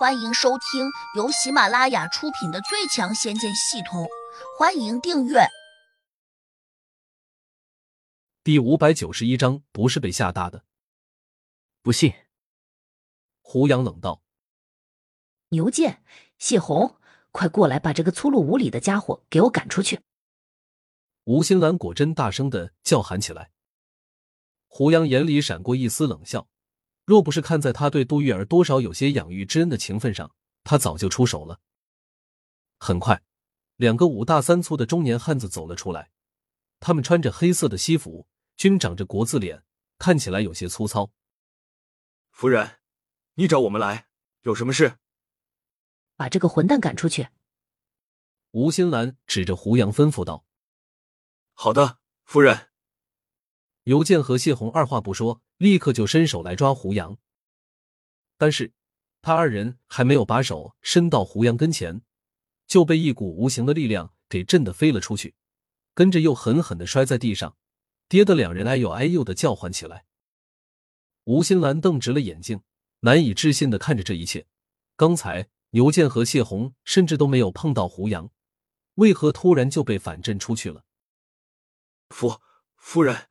欢迎收听由喜马拉雅出品的《最强仙剑系统》，欢迎订阅。第五百九十一章，不是被吓大的。不信。胡杨冷道：“牛剑、谢红，快过来，把这个粗鲁无礼的家伙给我赶出去！”吴新兰果真大声的叫喊起来。胡杨眼里闪过一丝冷笑。若不是看在他对杜玉儿多少有些养育之恩的情分上，他早就出手了。很快，两个五大三粗的中年汉子走了出来，他们穿着黑色的西服，均长着国字脸，看起来有些粗糙。夫人，你找我们来有什么事？把这个混蛋赶出去！吴新兰指着胡杨吩咐道：“好的，夫人。”尤健和谢红二话不说。立刻就伸手来抓胡杨，但是他二人还没有把手伸到胡杨跟前，就被一股无形的力量给震得飞了出去，跟着又狠狠的摔在地上，跌得两人哎呦哎呦的叫唤起来。吴新兰瞪直了眼睛，难以置信的看着这一切。刚才牛健和谢红甚至都没有碰到胡杨，为何突然就被反震出去了？夫夫人，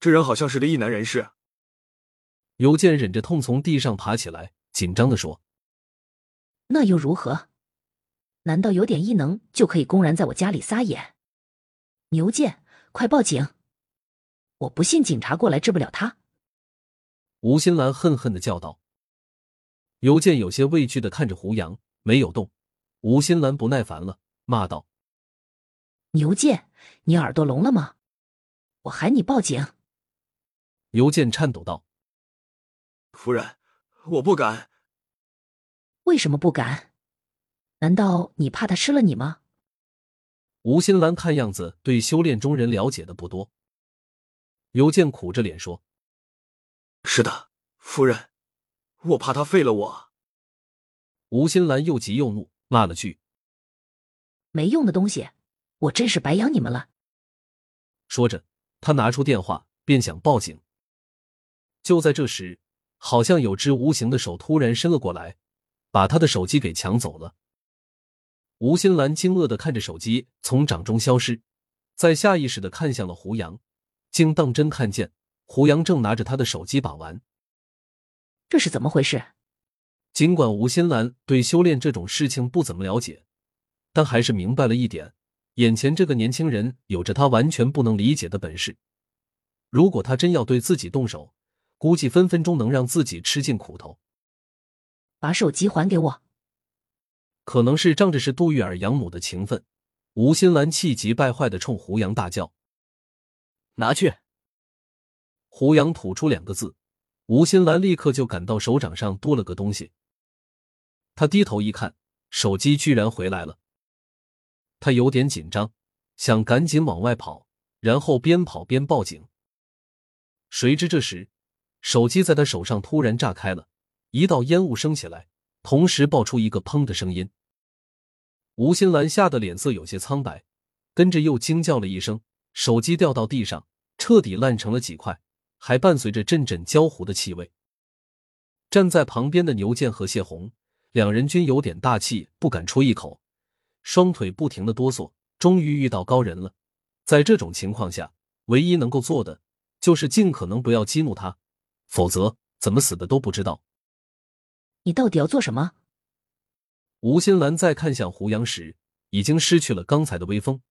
这人好像是个异男人士。尤健忍着痛从地上爬起来，紧张的说：“那又如何？难道有点异能就可以公然在我家里撒野？牛健，快报警！我不信警察过来治不了他。”吴新兰恨恨的叫道。尤健有些畏惧的看着胡杨，没有动。吴新兰不耐烦了，骂道：“牛健，你耳朵聋了吗？我喊你报警！”尤健颤抖道。夫人，我不敢。为什么不敢？难道你怕他吃了你吗？吴新兰看样子对修炼中人了解的不多。尤健苦着脸说：“是的，夫人，我怕他废了我。”吴新兰又急又怒，骂了句：“没用的东西，我真是白养你们了。”说着，他拿出电话，便想报警。就在这时。好像有只无形的手突然伸了过来，把他的手机给抢走了。吴新兰惊愕的看着手机从掌中消失，在下意识的看向了胡杨，竟当真看见胡杨正拿着他的手机把玩。这是怎么回事？尽管吴新兰对修炼这种事情不怎么了解，但还是明白了一点：眼前这个年轻人有着他完全不能理解的本事。如果他真要对自己动手，估计分分钟能让自己吃尽苦头。把手机还给我！可能是仗着是杜玉儿养母的情分，吴新兰气急败坏的冲胡杨大叫：“拿去！”胡杨吐出两个字，吴新兰立刻就感到手掌上多了个东西。他低头一看，手机居然回来了。他有点紧张，想赶紧往外跑，然后边跑边报警。谁知这时。手机在他手上突然炸开了，一道烟雾升起来，同时爆出一个“砰”的声音。吴新兰吓得脸色有些苍白，跟着又惊叫了一声，手机掉到地上，彻底烂成了几块，还伴随着阵阵焦糊的气味。站在旁边的牛健和谢红两人均有点大气不敢出一口，双腿不停的哆嗦。终于遇到高人了，在这种情况下，唯一能够做的就是尽可能不要激怒他。否则，怎么死的都不知道。你到底要做什么？吴新兰在看向胡杨时，已经失去了刚才的威风。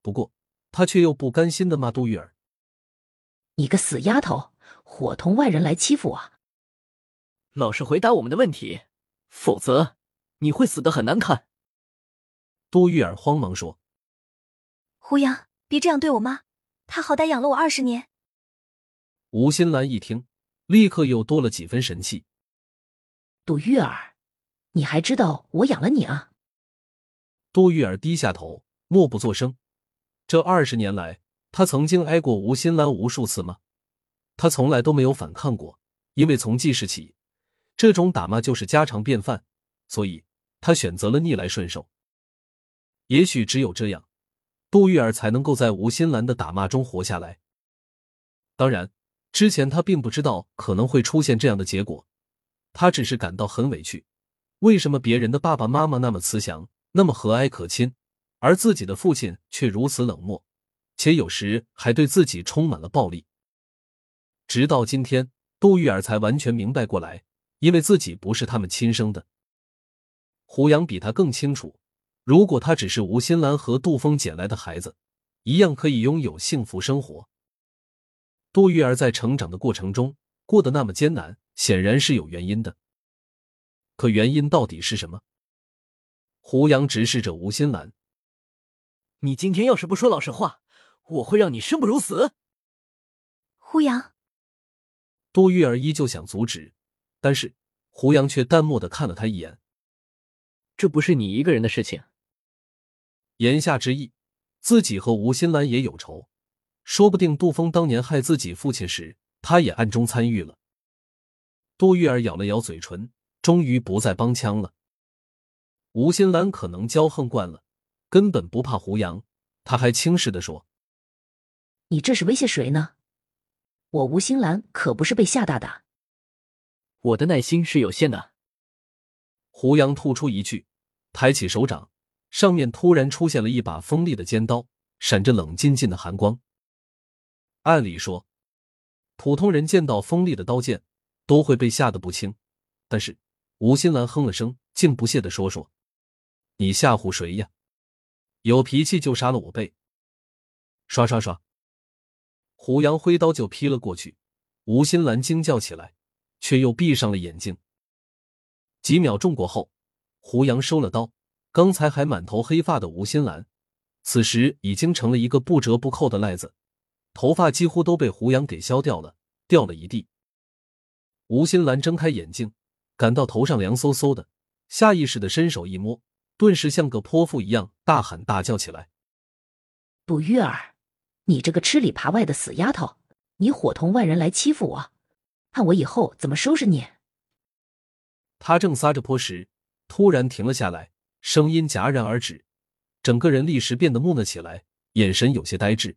不过，她却又不甘心的骂杜玉儿：“你个死丫头，伙同外人来欺负我！老实回答我们的问题，否则你会死的很难看。”杜玉儿慌忙说：“胡杨，别这样对我妈，她好歹养了我二十年。”吴新兰一听。立刻又多了几分神气。杜玉儿，你还知道我养了你啊？杜玉儿低下头，默不作声。这二十年来，他曾经挨过吴新兰无数次吗？他从来都没有反抗过，因为从记事起，这种打骂就是家常便饭，所以他选择了逆来顺受。也许只有这样，杜玉儿才能够在吴新兰的打骂中活下来。当然。之前他并不知道可能会出现这样的结果，他只是感到很委屈。为什么别人的爸爸妈妈那么慈祥，那么和蔼可亲，而自己的父亲却如此冷漠，且有时还对自己充满了暴力？直到今天，杜玉儿才完全明白过来，因为自己不是他们亲生的。胡杨比他更清楚，如果他只是吴新兰和杜峰捡来的孩子，一样可以拥有幸福生活。杜玉儿在成长的过程中过得那么艰难，显然是有原因的。可原因到底是什么？胡杨直视着吴新兰：“你今天要是不说老实话，我会让你生不如死。”胡杨，杜玉儿依旧想阻止，但是胡杨却淡漠的看了他一眼。这不是你一个人的事情。言下之意，自己和吴新兰也有仇，说不定杜峰当年害自己父亲时，他也暗中参与了。杜玉儿咬了咬嘴唇，终于不再帮腔了。吴新兰可能骄横惯了，根本不怕胡杨，他还轻视的说：“你这是威胁谁呢？我吴新兰可不是被吓大的。我的耐心是有限的。”胡杨吐出一句，抬起手掌，上面突然出现了一把锋利的尖刀，闪着冷静静的寒光。按理说，普通人见到锋利的刀剑都会被吓得不轻，但是吴新兰哼了声，竟不屑的说：“说，你吓唬谁呀？有脾气就杀了我呗！”刷刷刷，胡杨挥刀就劈了过去。吴新兰惊叫起来，却又闭上了眼睛。几秒钟过后，胡杨收了刀。刚才还满头黑发的吴新兰，此时已经成了一个不折不扣的赖子，头发几乎都被胡杨给削掉了，掉了一地。吴新兰睁开眼睛，感到头上凉飕飕的，下意识的伸手一摸，顿时像个泼妇一样大喊大叫起来：“杜玉儿，你这个吃里扒外的死丫头，你伙同外人来欺负我，看我以后怎么收拾你！”他正撒着泼时，突然停了下来，声音戛然而止，整个人立时变得木讷起来，眼神有些呆滞。